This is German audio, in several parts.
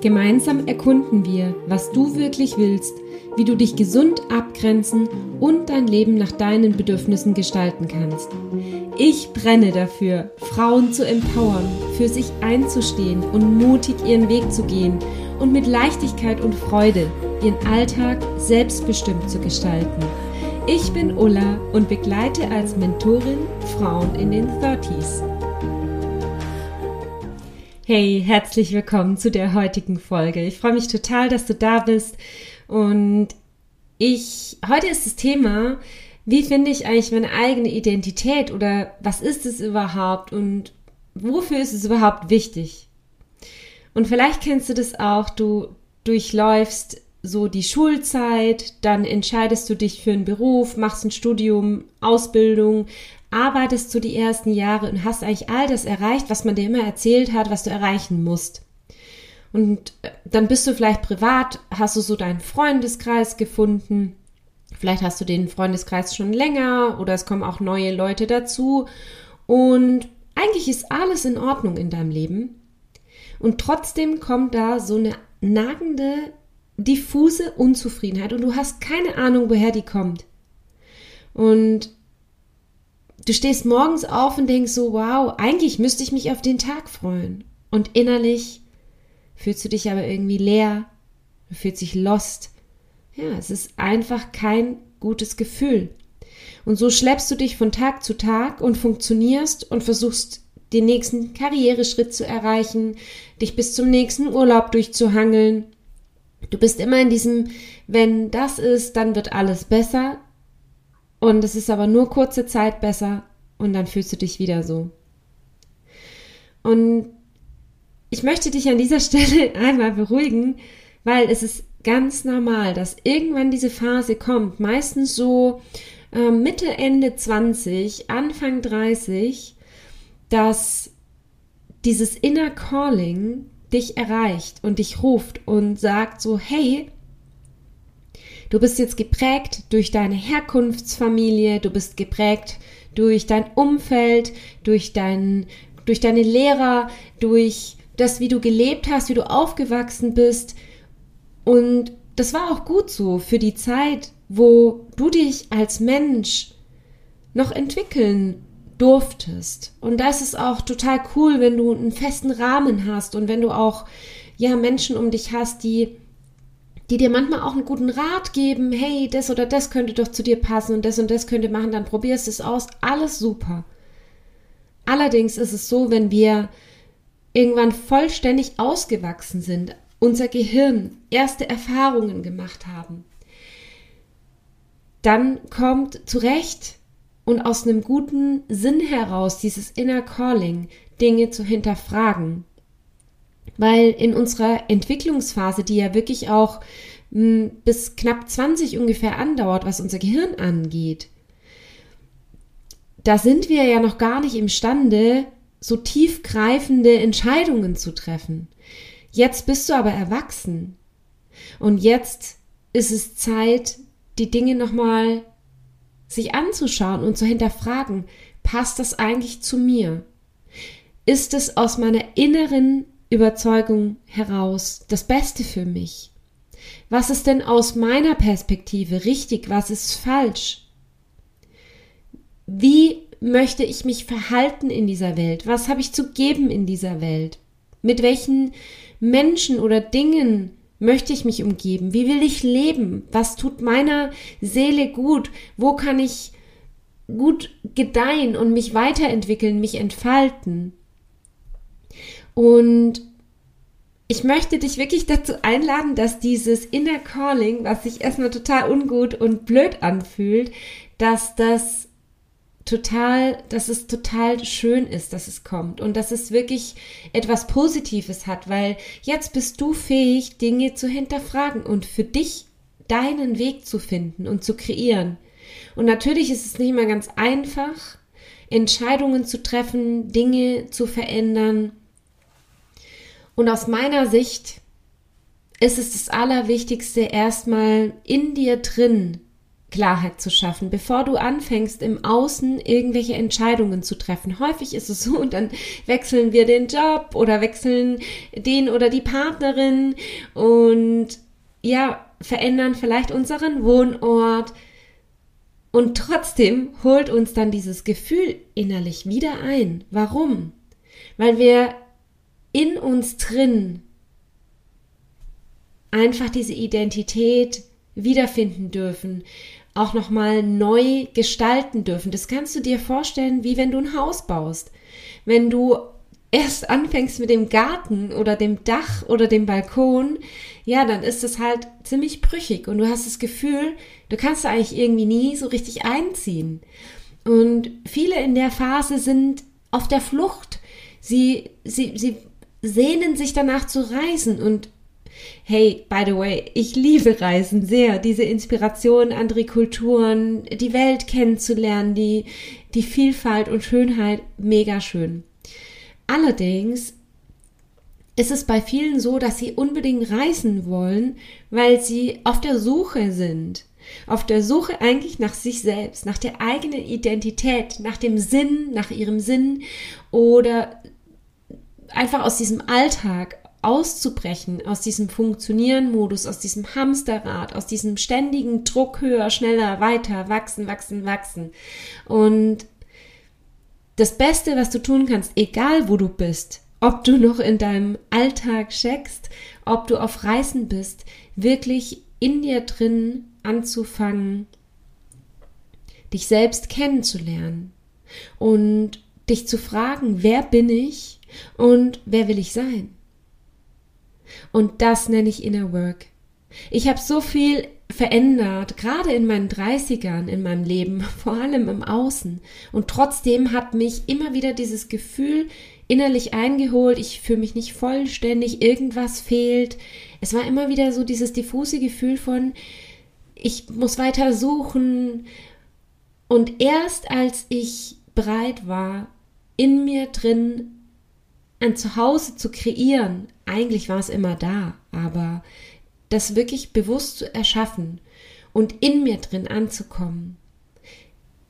Gemeinsam erkunden wir, was du wirklich willst, wie du dich gesund abgrenzen und dein Leben nach deinen Bedürfnissen gestalten kannst. Ich brenne dafür, Frauen zu empowern, für sich einzustehen und mutig ihren Weg zu gehen und mit Leichtigkeit und Freude ihren Alltag selbstbestimmt zu gestalten. Ich bin Ulla und begleite als Mentorin Frauen in den 30s. Hey, herzlich willkommen zu der heutigen Folge. Ich freue mich total, dass du da bist und ich heute ist das Thema wie finde ich eigentlich meine eigene Identität oder was ist es überhaupt und wofür ist es überhaupt wichtig? Und vielleicht kennst du das auch, du durchläufst so die Schulzeit, dann entscheidest du dich für einen Beruf, machst ein Studium, Ausbildung, arbeitest du die ersten Jahre und hast eigentlich all das erreicht, was man dir immer erzählt hat, was du erreichen musst. Und äh, dann bist du vielleicht privat, hast du so deinen Freundeskreis gefunden, Vielleicht hast du den Freundeskreis schon länger oder es kommen auch neue Leute dazu. Und eigentlich ist alles in Ordnung in deinem Leben. Und trotzdem kommt da so eine nagende, diffuse Unzufriedenheit und du hast keine Ahnung, woher die kommt. Und du stehst morgens auf und denkst so, wow, eigentlich müsste ich mich auf den Tag freuen. Und innerlich fühlst du dich aber irgendwie leer, du fühlst dich lost, ja, es ist einfach kein gutes Gefühl. Und so schleppst du dich von Tag zu Tag und funktionierst und versuchst den nächsten Karriereschritt zu erreichen, dich bis zum nächsten Urlaub durchzuhangeln. Du bist immer in diesem, wenn das ist, dann wird alles besser. Und es ist aber nur kurze Zeit besser und dann fühlst du dich wieder so. Und ich möchte dich an dieser Stelle einmal beruhigen, weil es ist ganz normal, dass irgendwann diese Phase kommt, meistens so äh, Mitte, Ende 20, Anfang 30, dass dieses Inner Calling dich erreicht und dich ruft und sagt so, hey, du bist jetzt geprägt durch deine Herkunftsfamilie, du bist geprägt durch dein Umfeld, durch, dein, durch deine Lehrer, durch das, wie du gelebt hast, wie du aufgewachsen bist, und das war auch gut so für die Zeit, wo du dich als Mensch noch entwickeln durftest. Und das ist auch total cool, wenn du einen festen Rahmen hast und wenn du auch ja Menschen um dich hast, die die dir manchmal auch einen guten Rat geben, hey, das oder das könnte doch zu dir passen und das und das könnte machen, dann probierst es aus, alles super. Allerdings ist es so, wenn wir irgendwann vollständig ausgewachsen sind, unser Gehirn erste Erfahrungen gemacht haben, dann kommt zurecht und aus einem guten Sinn heraus dieses Inner Calling, Dinge zu hinterfragen. Weil in unserer Entwicklungsphase, die ja wirklich auch hm, bis knapp 20 ungefähr andauert, was unser Gehirn angeht, da sind wir ja noch gar nicht imstande, so tiefgreifende Entscheidungen zu treffen. Jetzt bist du aber erwachsen. Und jetzt ist es Zeit, die Dinge nochmal sich anzuschauen und zu hinterfragen, passt das eigentlich zu mir? Ist es aus meiner inneren Überzeugung heraus das Beste für mich? Was ist denn aus meiner Perspektive richtig? Was ist falsch? Wie möchte ich mich verhalten in dieser Welt? Was habe ich zu geben in dieser Welt? Mit welchen Menschen oder Dingen möchte ich mich umgeben? Wie will ich leben? Was tut meiner Seele gut? Wo kann ich gut gedeihen und mich weiterentwickeln, mich entfalten? Und ich möchte dich wirklich dazu einladen, dass dieses Inner Calling, was sich erstmal total ungut und blöd anfühlt, dass das total, dass es total schön ist, dass es kommt und dass es wirklich etwas Positives hat, weil jetzt bist du fähig, Dinge zu hinterfragen und für dich deinen Weg zu finden und zu kreieren. Und natürlich ist es nicht immer ganz einfach, Entscheidungen zu treffen, Dinge zu verändern. Und aus meiner Sicht ist es das Allerwichtigste, erstmal in dir drin Klarheit zu schaffen, bevor du anfängst, im Außen irgendwelche Entscheidungen zu treffen. Häufig ist es so, und dann wechseln wir den Job oder wechseln den oder die Partnerin und ja, verändern vielleicht unseren Wohnort. Und trotzdem holt uns dann dieses Gefühl innerlich wieder ein. Warum? Weil wir in uns drin einfach diese Identität wiederfinden dürfen, auch nochmal neu gestalten dürfen. Das kannst du dir vorstellen, wie wenn du ein Haus baust. Wenn du erst anfängst mit dem Garten oder dem Dach oder dem Balkon, ja, dann ist es halt ziemlich brüchig und du hast das Gefühl, du kannst da eigentlich irgendwie nie so richtig einziehen. Und viele in der Phase sind auf der Flucht. Sie, sie, sie sehnen sich danach zu reisen und Hey, by the way, ich liebe Reisen sehr, diese Inspiration, andere Kulturen, die Welt kennenzulernen, die, die Vielfalt und Schönheit, mega schön. Allerdings ist es bei vielen so, dass sie unbedingt reisen wollen, weil sie auf der Suche sind. Auf der Suche eigentlich nach sich selbst, nach der eigenen Identität, nach dem Sinn, nach ihrem Sinn oder einfach aus diesem Alltag, auszubrechen aus diesem Funktionieren-Modus, aus diesem Hamsterrad, aus diesem ständigen Druck höher, schneller, weiter, wachsen, wachsen, wachsen. Und das Beste, was du tun kannst, egal wo du bist, ob du noch in deinem Alltag checkst, ob du auf Reisen bist, wirklich in dir drin anzufangen, dich selbst kennenzulernen und dich zu fragen, wer bin ich und wer will ich sein? Und das nenne ich Inner Work. Ich habe so viel verändert, gerade in meinen 30ern in meinem Leben, vor allem im Außen. Und trotzdem hat mich immer wieder dieses Gefühl innerlich eingeholt, ich fühle mich nicht vollständig, irgendwas fehlt. Es war immer wieder so dieses diffuse Gefühl von, ich muss weiter suchen. Und erst als ich bereit war, in mir drin ein Zuhause zu kreieren, eigentlich war es immer da, aber das wirklich bewusst zu erschaffen und in mir drin anzukommen,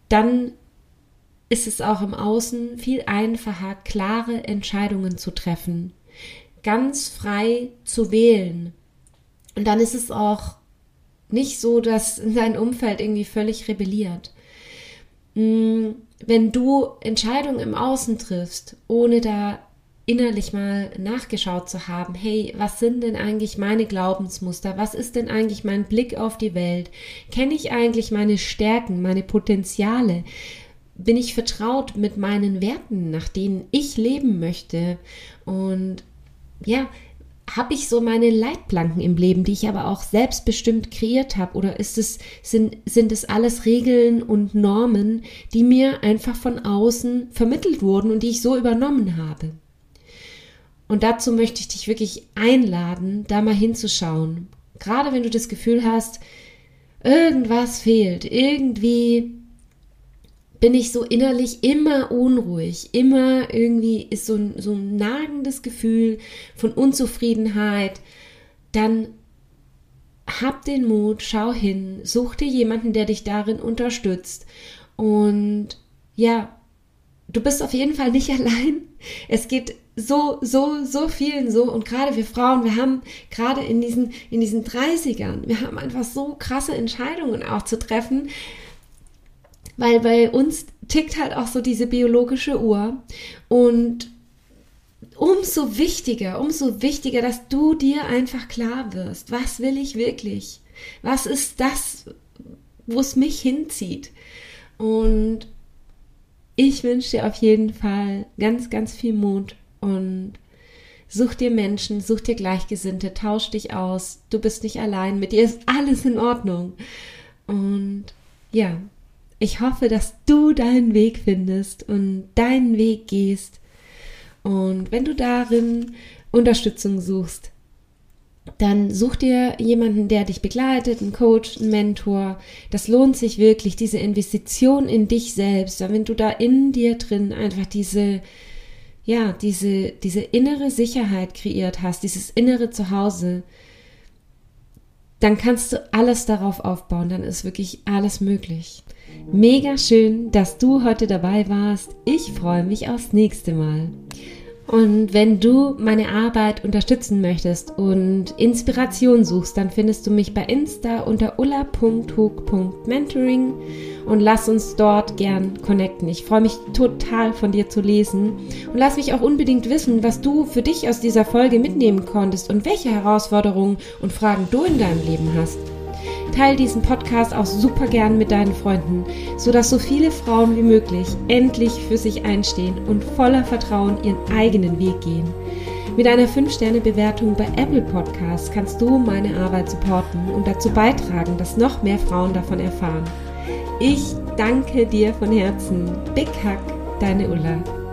dann ist es auch im Außen viel einfacher, klare Entscheidungen zu treffen, ganz frei zu wählen. Und dann ist es auch nicht so, dass dein Umfeld irgendwie völlig rebelliert. Hm, wenn du Entscheidungen im Außen triffst, ohne da innerlich mal nachgeschaut zu haben, hey, was sind denn eigentlich meine Glaubensmuster? Was ist denn eigentlich mein Blick auf die Welt? Kenne ich eigentlich meine Stärken, meine Potenziale? Bin ich vertraut mit meinen Werten, nach denen ich leben möchte? Und ja, habe ich so meine Leitplanken im Leben, die ich aber auch selbstbestimmt kreiert habe? Oder ist es, sind, sind es alles Regeln und Normen, die mir einfach von außen vermittelt wurden und die ich so übernommen habe? Und dazu möchte ich dich wirklich einladen, da mal hinzuschauen. Gerade wenn du das Gefühl hast, irgendwas fehlt, irgendwie bin ich so innerlich immer unruhig, immer irgendwie ist so ein, so ein nagendes Gefühl von Unzufriedenheit, dann hab den Mut, schau hin, such dir jemanden, der dich darin unterstützt und ja, du bist auf jeden Fall nicht allein. Es geht so, so, so vielen so und gerade wir Frauen, wir haben gerade in diesen, in diesen 30ern, wir haben einfach so krasse Entscheidungen auch zu treffen, weil bei uns tickt halt auch so diese biologische Uhr und umso wichtiger, umso wichtiger, dass du dir einfach klar wirst, was will ich wirklich? Was ist das, wo es mich hinzieht? Und ich wünsche dir auf jeden Fall ganz, ganz viel Mut und such dir Menschen, such dir Gleichgesinnte, tausch dich aus. Du bist nicht allein, mit dir ist alles in Ordnung. Und ja, ich hoffe, dass du deinen Weg findest und deinen Weg gehst. Und wenn du darin Unterstützung suchst, dann such dir jemanden, der dich begleitet, einen Coach, einen Mentor. Das lohnt sich wirklich, diese Investition in dich selbst. Wenn du da in dir drin einfach diese, ja, diese, diese innere Sicherheit kreiert hast, dieses innere Zuhause, dann kannst du alles darauf aufbauen, dann ist wirklich alles möglich. Mega schön, dass du heute dabei warst. Ich freue mich aufs nächste Mal. Und wenn du meine Arbeit unterstützen möchtest und Inspiration suchst, dann findest du mich bei Insta unter ulla.hook.mentoring und lass uns dort gern connecten. Ich freue mich total von dir zu lesen und lass mich auch unbedingt wissen, was du für dich aus dieser Folge mitnehmen konntest und welche Herausforderungen und Fragen du in deinem Leben hast. Teil diesen Podcast auch super gern mit deinen Freunden, sodass so viele Frauen wie möglich endlich für sich einstehen und voller Vertrauen ihren eigenen Weg gehen. Mit einer 5-Sterne-Bewertung bei Apple Podcasts kannst du meine Arbeit supporten und dazu beitragen, dass noch mehr Frauen davon erfahren. Ich danke dir von Herzen. Big Hack, deine Ulla.